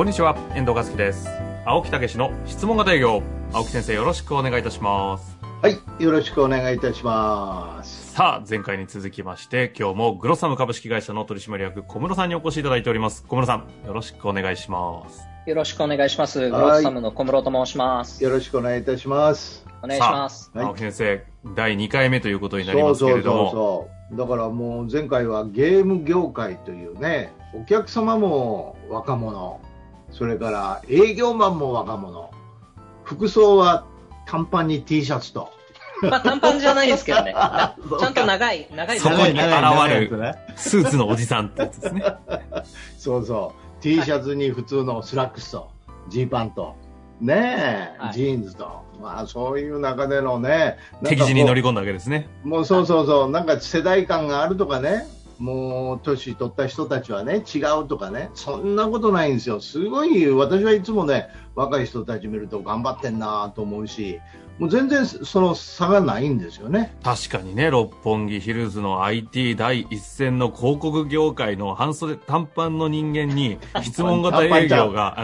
こんにちは、遠藤和樹です。青木武の質問型営業。青木先生、よろしくお願いいたします。はい、よろしくお願いいたします。さあ、前回に続きまして、今日もグロサム株式会社の取締役小室さんにお越しいただいております。小室さん、よろしくお願いします。よろしくお願いします。グロッサムの小室と申します。よろしくお願いいたします。お願いします。はい青木先生、第2回目ということになりそますけうそうそうれども、そう。だからもう前回はゲーム業界というね、お客様も若者、それから営業マンも若者、服装は短パンに T シャツと。まあ短パンじゃないですけどね。なちゃんと長い、長いそこに現れる。スーツのおじさんってやつですね。そうそう。T シャツに普通のスラックスと、ジーパンと、ねえ、はいジーンズと。まあそういう中でのね、なんかこう敵地に乗り込んだわけですね。もうそうそうそう、なんか世代間があるとかね、もう年取った人たちはね、違うとかね、そんなことないんですよ。すごい、私はいつもね、若い人たち見ると頑張ってんなと思うし、もう全然その差がないんですよね。確かにね、六本木ヒルズの IT 第一線の広告業界の半袖短パンの人間に 質問型営業が、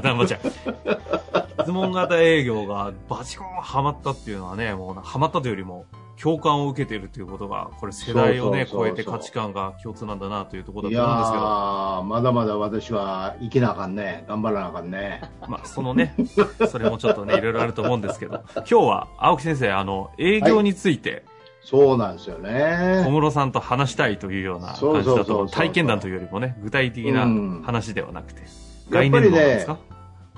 質問型営業がバチコンハマったっていうのはね、もうハマったというよりも共感を受けているということが、これ世代をね、超えて価値観が共通なんだなというところだと思うんですけど、ー、まだまだ私は生きなあかんね。頑張らなあかんね。まあそのね、それもちょっとね、いろいろあると思うんですけど、今日は青木先生、あの、営業について、そうなんですよ小ね。室さんと話したいというような感じだと、体験談というよりもね、具体的なうん。話ではなくて、や概っぱりね念論ですか、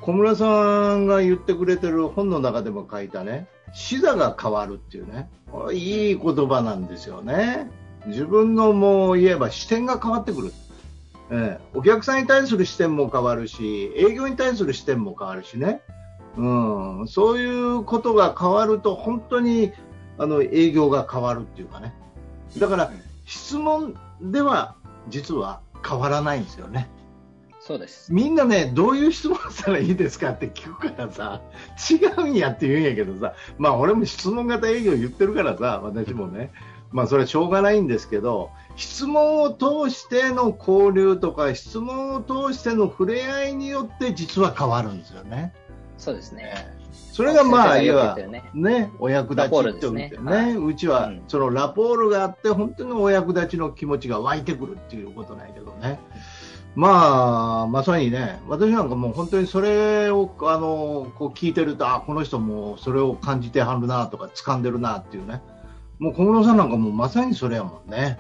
小村さんが言ってくれてる本の中でも書いたね、視座が変わるっていうね、これいい言葉なんですよね。自分のもう言えば視点が変わってくる。ええ、お客さんに対する視点も変わるし、営業に対する視点も変わるしね。うん、そういうことが変わると本当にあの営業が変わるっていうかね。だから質問では実は変わらないんですよね。そうです。みんなね、どういう質問したらいいですかって聞くからさ、違うんやって言うんやけどさ、まあ俺も質問型営業言ってるからさ、私もね、まあそれはしょうがないんですけど、質問を通しての交流とか、質問を通しての触れ合いによって実は変わるんですよね。そうですね。それがまあ、いわねね、お役立ちってねねはいうちはうんそのラポールがあって、本当にお役立ちの気持ちが湧いてくるっていうことなんやけどね。まあ、まさにね、私なんかもう本当にそれをあのこう聞いてると、あこの人もそれを感じてはるなとか、掴んでるなっていうね、もう小室さんなんかもうまさにそれやもんね。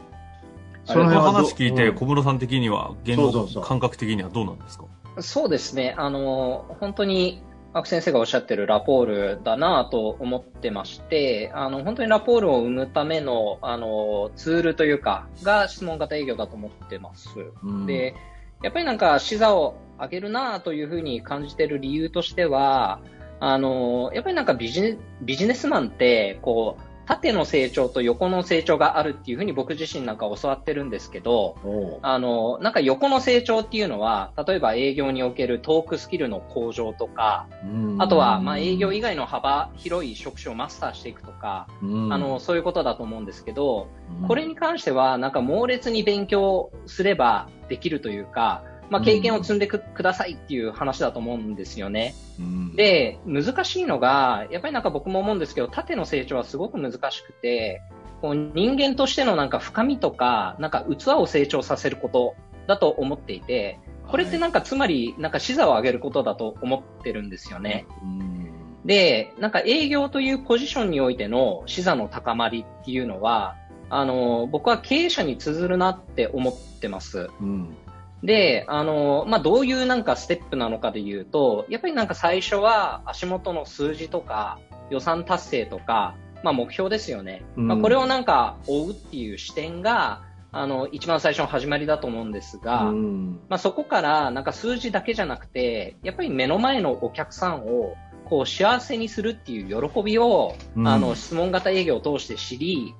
その話聞いて、うん小室さん的には、言語そうそうそう感覚的にはどうなんですか？そうですね。あの、本当に、青木先生がおっしゃってるラポールだなと思ってまして、あの、本当にラポールを生むための、あの、ツールというか、が質問型営業だと思ってます。うんで、やっぱりなんか、視座を上げるなというふうに感じてる理由としては、あの、やっぱりなんかビジネビジネスマンって、こう、縦の成長と横の成長があるっていうふうに僕自身なんか教わってるんですけど、あの、なんか横の成長っていうのは、例えば営業におけるトークスキルの向上とか、うん。あとは、まあ営業以外の幅広い職種をマスターしていくとか、うん。あの、そういうことだと思うんですけど、うん。これに関しては、なんか猛烈に勉強すればできるというか、まあ、経験を積んでく,、くださいっていう話だと思うんですよね。うんで、難しいのが、やっぱりなんか僕も思うんですけど、縦の成長はすごく難しくて、こう人間としてのなんか深みとか、なんか器を成長させることだと思っていて、これってなんかつまり、なんか視座を上げることだと思ってるんですよね。うんで、なんか営業というポジションにおいての視座の高まりっていうのは、あの、僕は経営者に通ずるなって思ってます。うんで、あの、まあ、どういうなんかステップなのかで言うと、やっぱりなんか最初は足元の数字とか予算達成とか、まあ、目標ですよね。うんまあ、これをなんか追うっていう視点が、あの、一番最初の始まりだと思うんですが、うんまあ、そこからなんか数字だけじゃなくて、やっぱり目の前のお客さんをこう幸せにするっていう喜びを、うんあの質問型営業を通して知り、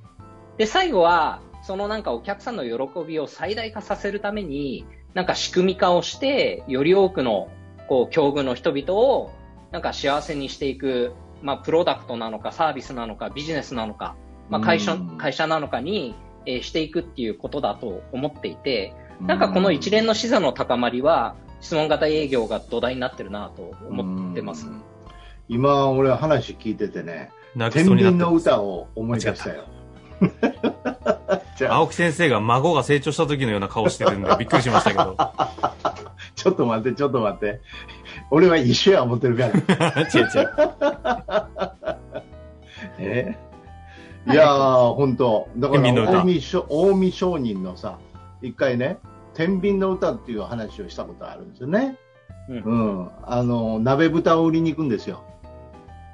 で、最後はそのなんかお客さんの喜びを最大化させるために、なんか仕組み化をして、より多くのこう境遇の人々をなんか幸せにしていく、まあ、プロダクトなのかサービスなのかビジネスなのか、まあ、会社うん会社なのかに、えーしていくっていうことだと思っていて、なんかこの一連の視座の高まりは、質問型営業が土台になってるなと思ってますう。ん今、俺話聞いててね、泣き天秤のそうになってます歌を思い出したよ。青木先生が孫が成長した時のような顔してるんでびっくりしましたけど。ちょっと待って、ちょっと待って。俺は一緒や思ってるから。違う違う。え？いやー、本当だから、近江商近江商人のさ、一回ね、天秤の歌っていう話をしたことあるんですよね。うんうん。あの、鍋豚を売りに行くんですよ。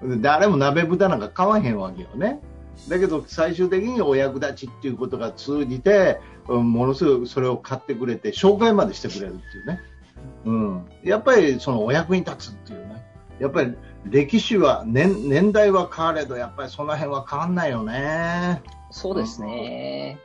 で誰も鍋豚なんか買わへんわけよね。だけど、最終的にお役立ちっていうことが通じて、うんものすごくそれを買ってくれて、紹介までしてくれるっていうね。うん。やっぱり、そのお役に立つっていうね。やっぱり、歴史は、年、年代は変われど、やっぱりその辺は変わんないよね。そうですね。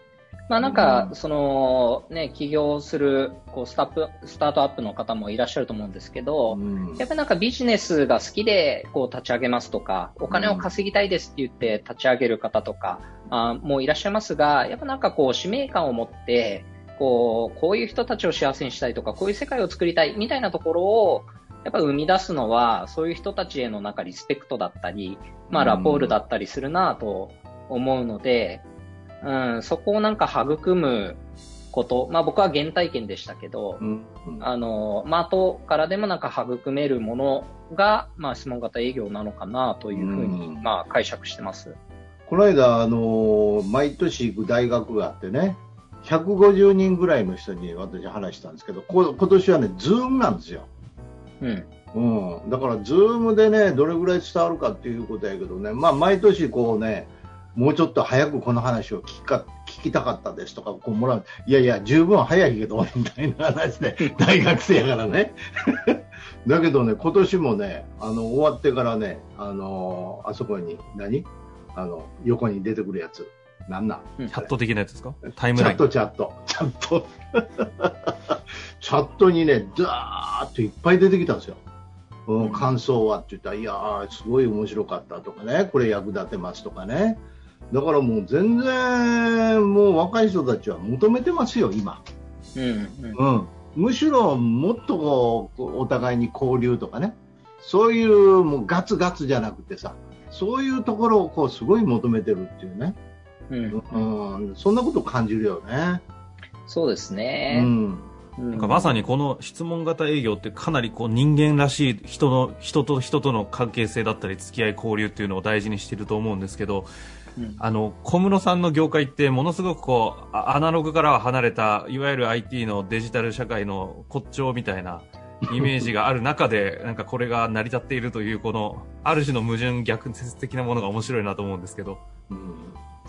まあなんかう、ん。その、ね、起業する、こう、スタップ、スタートアップの方もいらっしゃると思うんですけど、うん。やっぱりなんかビジネスが好きでこう立ち上げますとか、お金を稼ぎたいですって言って立ち上げる方とか、あもういらっしゃいますが、やっぱなんかこう使命感を持って、こう、こういう人たちを幸せにしたいとか、こういう世界を作りたいみたいなところを、やっぱ生み出すのは、そういう人たちへのなんかリスペクトだったり、まあラポールだったりするなと思うので、うん、そこをなんか育むこと、まあ僕は原体験でしたけど、うんあの、まあ、後からでもなんか育めるものが、まあ、質問型営業なのかなというふうに、うんまあ、解釈してます。この間、あの毎年行く大学があってね、150人ぐらいの人に私話したんですけど、こ今年はね、ズームなんですよ。うん。うん。だから、ズームでね、どれぐらい伝わるかっていうことやけどね、まあ、毎年こうね、もうちょっと早くこの話を聞きか聞きたかったですとか、こうもらう。いやいや、十分早いけど、みたいな話で、大学生やからね。だけどね、今年もね、あの、終わってからね、あのあそこに、何？あの、横に出てくるやつ。なんなん？チャット的なやつですか？タイムライン。チャット、チャット、チャット。チャットにね、ダーッといっぱい出てきたんですよ。うん、感想はって言ったら、いやー、すごい面白かったとかね、これ役立てますとかね。だからもう全然、もう若い人たちは求めてますよ、今。うん。うんうん。むしろもっとこう、お互いに交流とかね。そういうもうガツガツじゃなくてさ、そういうところをこうすごい求めてるっていうね。うん。うん、そんなこと感じるよね。そうですうね。ん。うんなんかまさにこの質問型営業ってかなりこう人間らしい人の人と人との関係性だったり付き合い交流っていうのを大事にしてると思うんですけどうん。あの小室さんの業界ってものすごくこうあアナログからは離れたいわゆる IT のデジタル社会の骨頂みたいな イメージがある中でなんかこれが成り立っているというこのある種の矛盾逆説的なものが面白いなと思うんですけど。うん。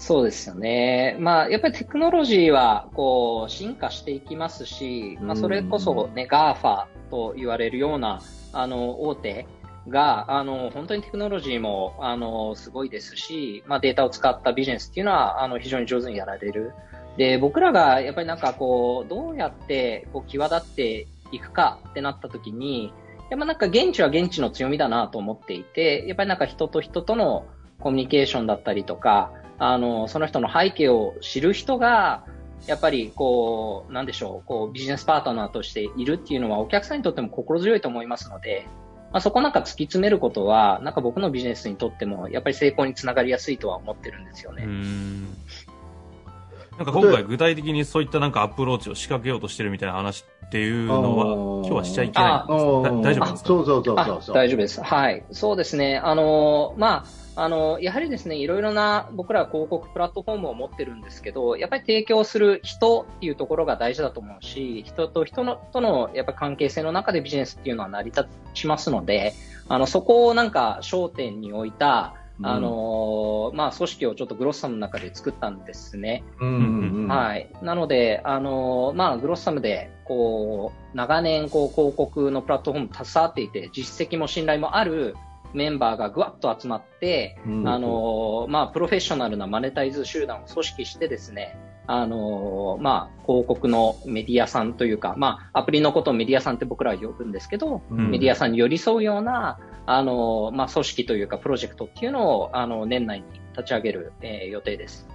そうですよね。まあ、やっぱりテクノロジーは、こう、進化していきますし、まあ、それこそね、GAFA と言われるような、あの、大手が、あの、本当にテクノロジーも、あの、すごいですし、まあ、データを使ったビジネスっていうのは、あの、非常に上手にやられる。で、僕らが、やっぱりなんかこう、どうやって、こう、際立っていくかってなった時に、やっぱなんか現地は現地の強みだなと思っていて、やっぱりなんか人と人とのコミュニケーションだったりとか、あの、その人の背景を知る人が、やっぱりこう、なんでしょう、こう、ビジネスパートナーとしているっていうのはお客さんにとっても心強いと思いますので、まあ、そこなんか突き詰めることは、なんか僕のビジネスにとっても、やっぱり成功につながりやすいとは思ってるんですようね。んなんか今回具体的にそういったなんかアプローチを仕掛けようとしてるみたいな話っていうのは今日はしちゃいけないんです大丈夫ですか？そうそうそうあそうそう。大丈夫です。はい。そうですね。あの、まあ、あの、やはりですね、いろいろな僕らは広告プラットフォームを持ってるんですけど、やっぱり提供する人っていうところが大事だと思うし、人と人のとのやっぱ関係性の中でビジネスっていうのは成り立ちますので、あの、そこをなんか焦点に置いた、あのーまあ、組織をちょっとグロッサムの中で作ったんですね。うんうんうん。はい。なので、あのーまあ、グロッサムで、こう、長年、こう、広告のプラットフォームに携わっていて、実績も信頼もあるメンバーがぐわっと集まって、うんあのーまあ、プロフェッショナルなマネタイズ集団を組織してですね、あのーまあ、広告のメディアさんというか、まあ、アプリのことをメディアさんって僕らは呼ぶんですけど、うんメディアさんに寄り添うような、あのーまあ、組織というか、プロジェクトっていうのを、あの、年内に立ち上げる、えー予定です。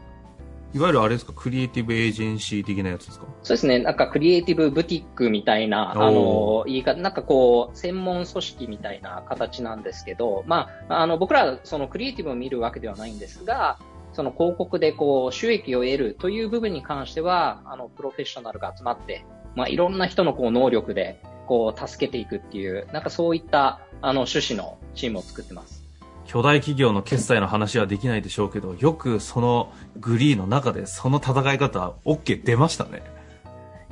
いわゆるあれですか、クリエイティブエージェンシー的なやつですか？そうですね、なんかクリエイティブブティックみたいな、あの、言い方、なんかこう、専門組織みたいな形なんですけど、まあ、あの、僕ら、そのクリエイティブを見るわけではないんですが、その広告でこう、収益を得るという部分に関しては、あの、プロフェッショナルが集まって、まあ、いろんな人のこう、能力で、こう、助けていくっていう、なんかそういった、あの、趣旨のチームを作ってます。巨大企業の決済の話はできないでしょうけど、よくそのグリーの中でその戦い方、OK 出ましたね。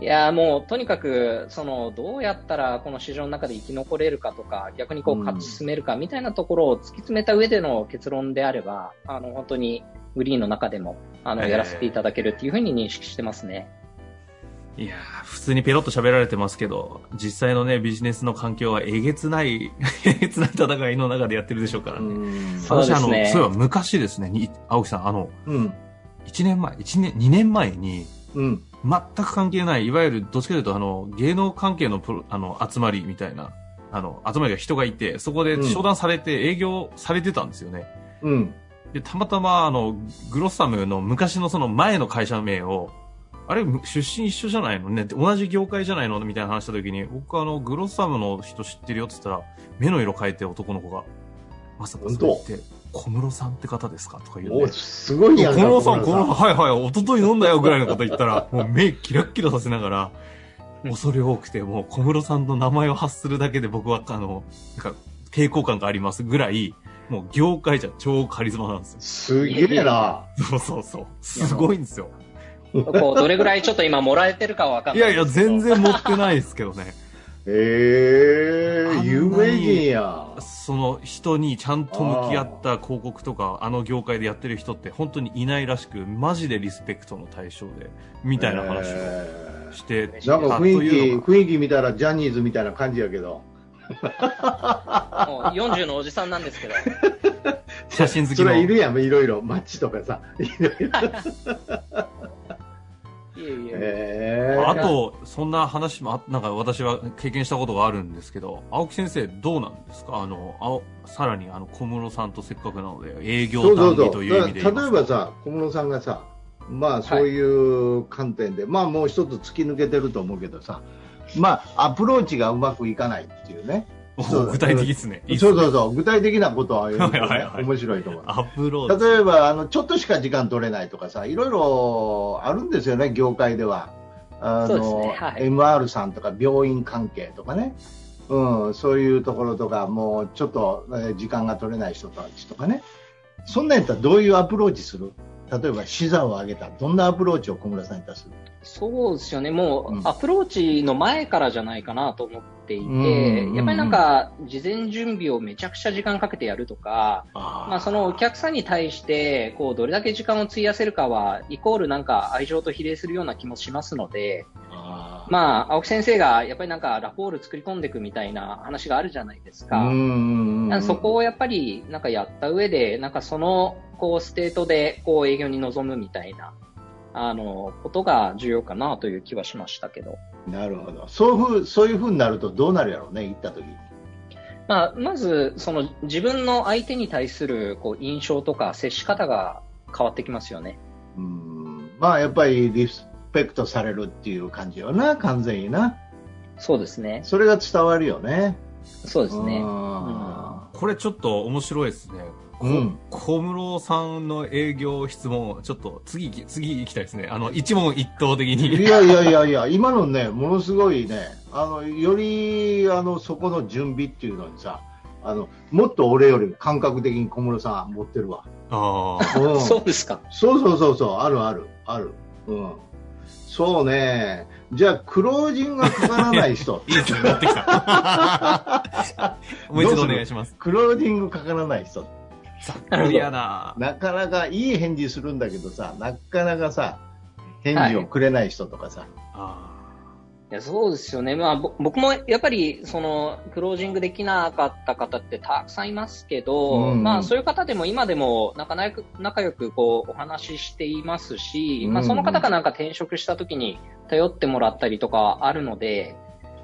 いやーもうとにかくそのどうやったらこの市場の中で生き残れるかとか逆にこううん勝ち進めるかみたいなところを突き詰めた上での結論であればあの本当にグリーンの中でもあのえーやらせていただけるっていうふうに認識してますね。いやー普通にペロッと喋られてますけど、実際のね、ビジネスの環境はえげつない、えげつない戦いの中でやってるでしょうからね。私、あの、そういえば昔ですね、に青木さん、あの、うん。1年前、1年、2年前に、うん。全く関係ない、いわゆるどっちかというと、あの、芸能関係のプロあの集まりみたいな、あの、集まりが人がいて、そこで商談されて営業されてたんですよね。うん。で、たまたま、あの、グロッサムの昔のその前の会社名を、あれ、出身一緒じゃないのね？同じ業界じゃないの？みたいな話した時に、僕あの、グロッサムの人知ってるよって言ったら、目の色変えて男の子が、まさかそれって、小室さんって方ですか？とか言うおね。すごいやんか。小室さん、小室さん、はいはい、一昨日飲んだよぐらいのこと言ったら、もう目キラッキラさせながら、恐れ多くて、もう小室さんの名前を発するだけで僕は、あの、なんか、抵抗感がありますぐらい、もう業界じゃ超カリスマなんですよ。すげえな。そうそうそう。すごいんですよ。こうどれぐらいちょっと今もらえてるかはわかんいやいや、ないですけど全然持ってないですけどね。ええあんなに有名人や。その人にちゃんと向き合った広告とか、あの業界でやってる人って本当にいないらしく、マジでリスペクトの対象で、みたいな話をえしてーなんか雰囲気、雰囲気見たらジャニーズみたいな感じやけど。もう40のおじさんなんですけど。写真好きそれいるやん、いろいろ。マッチとかさ。いろいろい えあと、そんな話もあ、なんか私は経験したことがあるんですけど、青木先生どうなんですか？あの、青さらにあの、小室さんとせっかくなので、営業。談義という意味でだ言います例えばさ、小室さんがさ、まあそういう観点で、まあもう一つ突き抜けてると思うけどさ、まあアプローチがうまくいかないっていうね。そうお具体的ですね。そうそうそう。具体的なことはねはい はいはい。面白いと思う。アプローチ。例えばあのちょっとしか時間取れないとかさいろいろあるんですよね業界では。あの、ね。はい。MR さんとか病院関係とかね、うん、そういうところとかもうちょっと、えー時間が取れない人たちとかね。そんなんやったらどういうアプローチする？例えば視座を上げたらどんなアプローチを小村さんに出す？そうですよね。もうアプローチの前からじゃないかなと思っていて、うん。やっぱりなんか、事前準備をめちゃくちゃ時間かけてやるとか、あまあそのお客さんに対して、こう、どれだけ時間を費やせるかは、イコールなんか愛情と比例するような気もしますので、あまあ、青木先生がやっぱりなんかラポール作り込んでいくみたいな話があるじゃないですか。かそこをやっぱりなんかやった上で、なんかそのこうステートでこう営業に臨むみたいな、あの、ことが重要かなという気はしましたけど。なるほどそういうふうそういうふうになるとどうなるやろうね行った時にまあ、まず、その自分の相手に対するこう印象とか接し方が変わってきますよね。うんまあやっぱりリスペクトされるっていう感じよな完全になそうですね。それが伝わるよねそうですね。あこれちょっと面白いですね。こうん小室さんの営業質問、ちょっと次行き、次行きたいですね。あの、一問一答的ーいに。やいやいやいや今のねものすごいねあのよりあのそこの準備っていうのにさあのもっと俺より感覚的に小室さん持ってるわ、ああ。うん、そうですか。そうそうそうそうあるあるあるうんそうねじゃあクロージングがかからない人 いいですね、持ってきた。もう一度お願いします。クロージングかからない人ざっくりやな。なかなかいい返事するんだけどさ、なかなかさ、返事をくれない人とかさ。あいや、そうですよね。まあ、ぼ僕もやっぱり、その、クロージングできなかった方ってたくさんいますけど、うんまあ、そういう方でも今でも仲良く、仲良くこう、お話ししていますし、まあ、うんその方がなんか転職した時に頼ってもらったりとかあるので、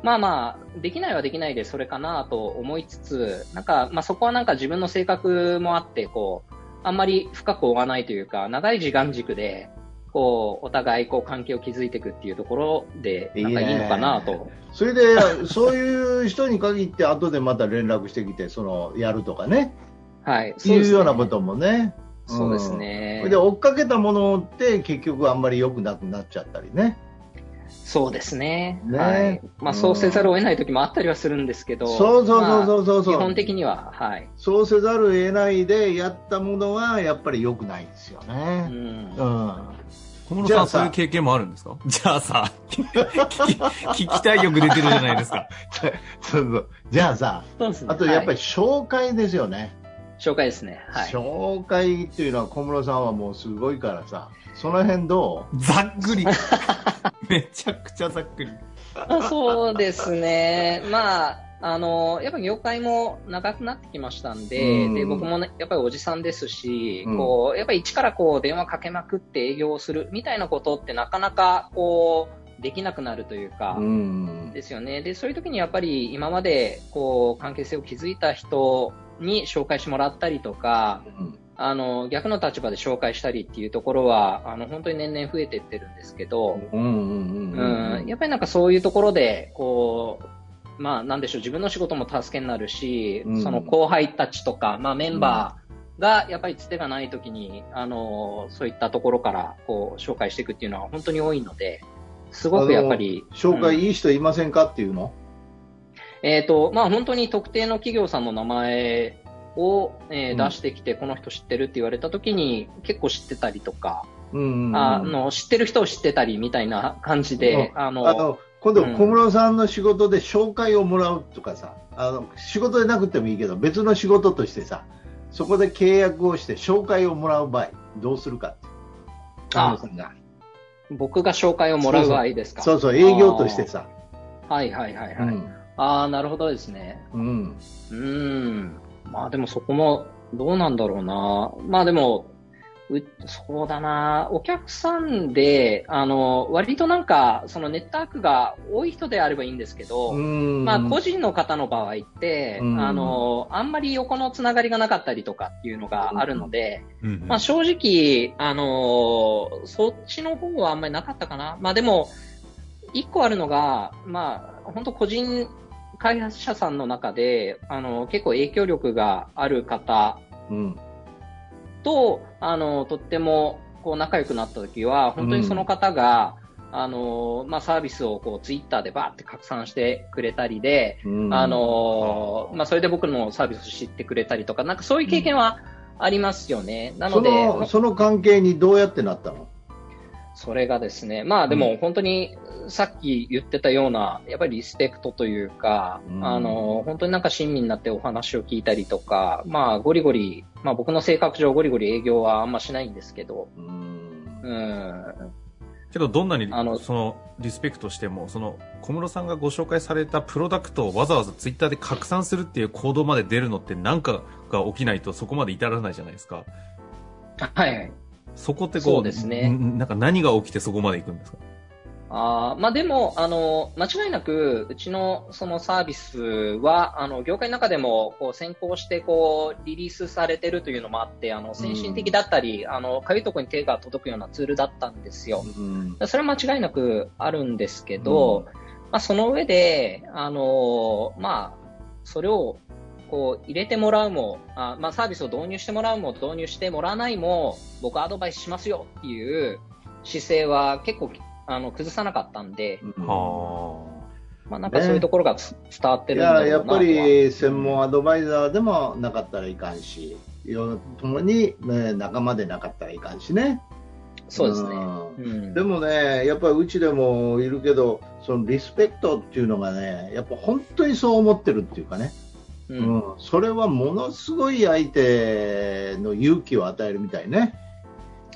まあまあ、できないはできないでそれかなと思いつつ、なんか、まあそこはなんか自分の性格もあって、こう、あんまり深く追わないというか、長い時間軸で、こう、お互いこう関係を築いていくっていうところで、なんかいいのかなと。それで、そういう人に限って、後でまた連絡してきて、その、やるとかね。はい。いうようなこともね。そうですそねれ。で、追っかけたものって、結局あんまり良くなくなっちゃったりね。そうですね。ねはい。まあ、うんそうせざるを得ない時もあったりはするんですけど。そうそうそうそうそうそうまあ基本的には、はい。そうせざるを得ないでやったものは、やっぱり良くないですようね。ん。うん。小室さん、じゃあさそういう経験もあるんですか？じゃあさ、聞き、聞きたい曲出てるじゃないですか。そうそうじゃあさ、そうですね。あとやっぱりはい紹介ですよね。紹介ですね。はい。紹介っていうのは小室さんはもうすごいからさ、その辺どざっくり。めちゃくちゃざっくり。まあそうですね。まあ、あの、やっぱり業界も長くなってきましたんで、うんで、僕もね、やっぱりおじさんですし、うんこう、やっぱり一からこう、電話かけまくって営業をするみたいなことってなかなか、こう、できなくなるというか、ううん。ですよね。で、そういう時にやっぱり今まで、こう、関係性を築いた人に紹介してもらったりとか、うん。あの、逆の立場で紹介したりっていうところは、あの、本当に年々増えてってるんですけど、うんうんうんうん、やっぱりなんかそういうところで、こう、まあなんでしょう、自分の仕事も助けになるし、うん。その後輩たちとか、まあメンバーがやっぱりつてがない時に、あの、そういったところからこう紹介していくっていうのは本当に多いので、すごくやっぱり。紹介うん。いい人いませんかっていうの？えっ、と、まあ本当に特定の企業さんの名前を、えーうん。出してきて、この人知ってるって言われた時に結構知ってたりとか、うんうんうん。あの、知ってる人を知ってたりみたいな感じで、あの、あの今度、うん。小室さんの仕事で紹介をもらうとかさ、あの仕事でなくてもいいけど、別の仕事としてさ、そこで契約をして紹介をもらう場合、どうするか小室さんが。僕が紹介をもらう場合ですか。そうそう、営業としてさ。はいはいはいはい。うんああ、なるほどですね。うんうーん。まあでもそこもどうなんだろうな。まあでも、うそうだな。お客さんで、あの、割となんか、そのネットワークが多い人であればいいんですけど、うんまあ個人の方の場合って、うんあの、あんまり横のつながりがなかったりとかっていうのがあるので、うんうんまあ正直、あのーそっちの方はあんまりなかったかな。まあでも、一個あるのが、まあ、本当個人開発者さんの中で、あの、結構影響力がある方うん。と、あの、とっても、こう仲良くなった時は、本当にその方が、あの、まあ、サービスをこう、ツイッターでバーって拡散してくれたりで、うん。あの、まあ、それで僕のサービスを知ってくれたりとか、なんかそういう経験はありますよね。なそので、のその関係にどうやってなったの？それがですね、まあでも本当にさっき言ってたような、やっぱりリスペクトというか、うん。あの、本当になんか親身になってお話を聞いたりとか、まあゴリゴリ、まあ僕の性格上ゴリゴリ営業はあんましないんですけど、うん。うん、けど、どんなにあの、その、リスペクトしても、その、小室さんがご紹介されたプロダクトをわざわざツイッターで拡散するっていう行動まで出るのって何かが起きないとそこまで至らないじゃないですか。はいはい。そこってこう、そうですね。んなんか何が起きてそこまで行くんですか？あーまあでも、あの、間違いなく、うちのそのサービスは、あの、業界の中でも、こう、先行して、こう、リリースされてるというのもあって、あの、先進的だったり、あの、かゆいところに手が届くようなツールだったんですよ。うん。それは間違いなくあるんですけど、まあ、その上で、あのーまあ、それを、こう、入れてもらうも、あまあ、サービスを導入してもらうも、導入してもらわないも、僕はアドバイスしますよっていう姿勢は結構、あの、崩さなかったんで、うんはまあ、なんかそういうところがつ伝わっているんだろうなややっぱり専門アドバイザーでもなかったらいかんし、よともに、ね、仲間でなかったらいかんしね。そうですね。うんうん。でもね、やっぱりうちでもいるけど、そのリスペクトっていうのがね、やっぱ本当にそう思ってるっていうかね、う。うん。ん、それはものすごい相手の勇気を与えるみたいね。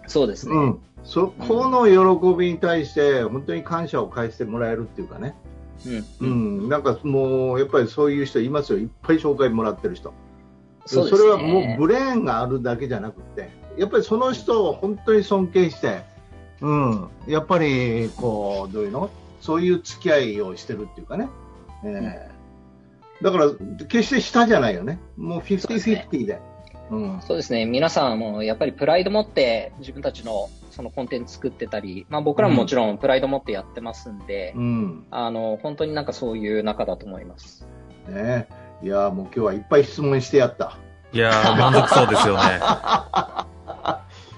そうですね。うん、そこの喜びに対して本当に感謝を返してもらえるっていうかね、うん。ううん。ん、なんかもうやっぱりそういう人いますよ、いっぱい紹介もらってる人、そうですね。れはもうブレーンがあるだけじゃなくて、やっぱりその人を本当に尊敬して、うん、やっぱりこうどういうの？そういう付き合いをしてるっていうかね、えーだから決して下じゃないよね、もう50-50で。うんそうですね。皆さんもやっぱりプライド持って自分たちのそのコンテンツ作ってたり、まあ僕らももちろんプライド持ってやってますんで、うんあの、本当になんかそういう仲だと思います。ね、いやもう今日はいっぱい質問してやった。いやー、満足そうですよね。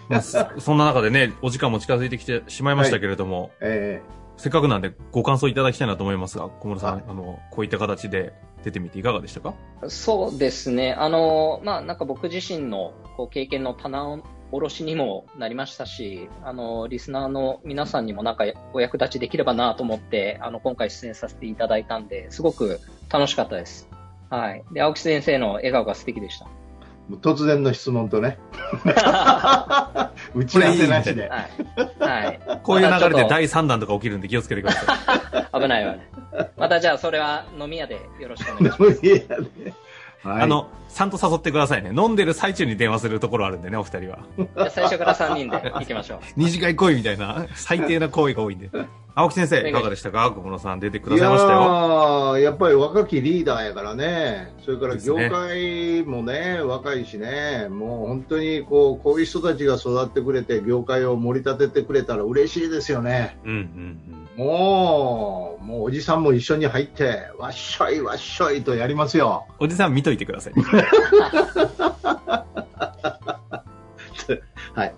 まあそそんな中でね、お時間も近づいてきてしまいましたけれども、えせっかくなんでご感想いただきたいなと思いますが、小室さん、はいあの、こういった形で出てみていかがでしたか？そうですね。あの、まあなんか僕自身のこう経験の棚卸しにもなりましたし、あの、リスナーの皆さんにもなんかお役立ちできればなと思って、あの、今回出演させていただいたんで、すごく楽しかったです。はい。で、青木先生の笑顔が素敵でした。突然の質問とね、打ち合わせなしで。はい。はい。こういう流れで第3弾とか起きるんで気をつけてください。と危ないわね。またじゃあそれは飲み屋でよろしくお願いします。いやねはいあの、ちゃんと誘ってくださいね。飲んでる最中に電話するところあるんでね、お二人は。じゃあ最初から3人で行きましょう。二次会来いみたいな、最低な行為が多いんで。青木先生、いかがでしたか？小室さん出てくださいましたよ。ーやっぱり若きリーダーやからね、それから業界もね、若いしね、もう本当にこうこういう人たちが育ってくれて、業界を盛り立ててくれたら嬉しいですよね。うんうんもう、もうおじさんも一緒に入って、わっしょいわっしょいとやりますよ。うん。おじさん見といてください。はい。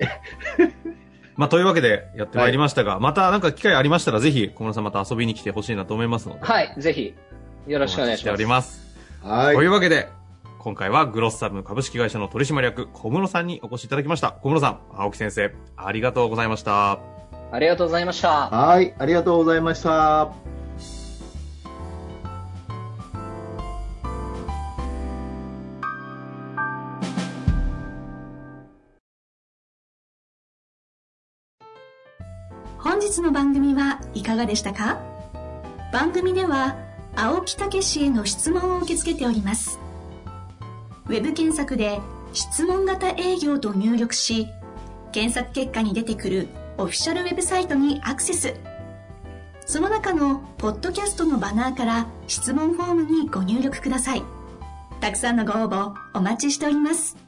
まあ、というわけでやってまいりましたが、またなんか機会ありましたらぜひ小室さんまた遊びに来てほしいなと思いますので。はい、ぜひ、よろしくお願いしておます。ります。はいというわけで、今回はグロッサム株式会社の取締役小室さんにお越しいただきました。小室さん、青木先生、ありがとうございました。ありがとうございました。はい、ありがとうございました。本日の番組はいかがでしたか？番組では青木武氏への質問を受け付けておりますウェブ検索で「質問型営業」と入力し検索結果に出てくるオフィシャルウェブサイトにアクセス。その中のポッドキャストのバナーから質問フォームにご入力ください。たくさんのご応募お待ちしております。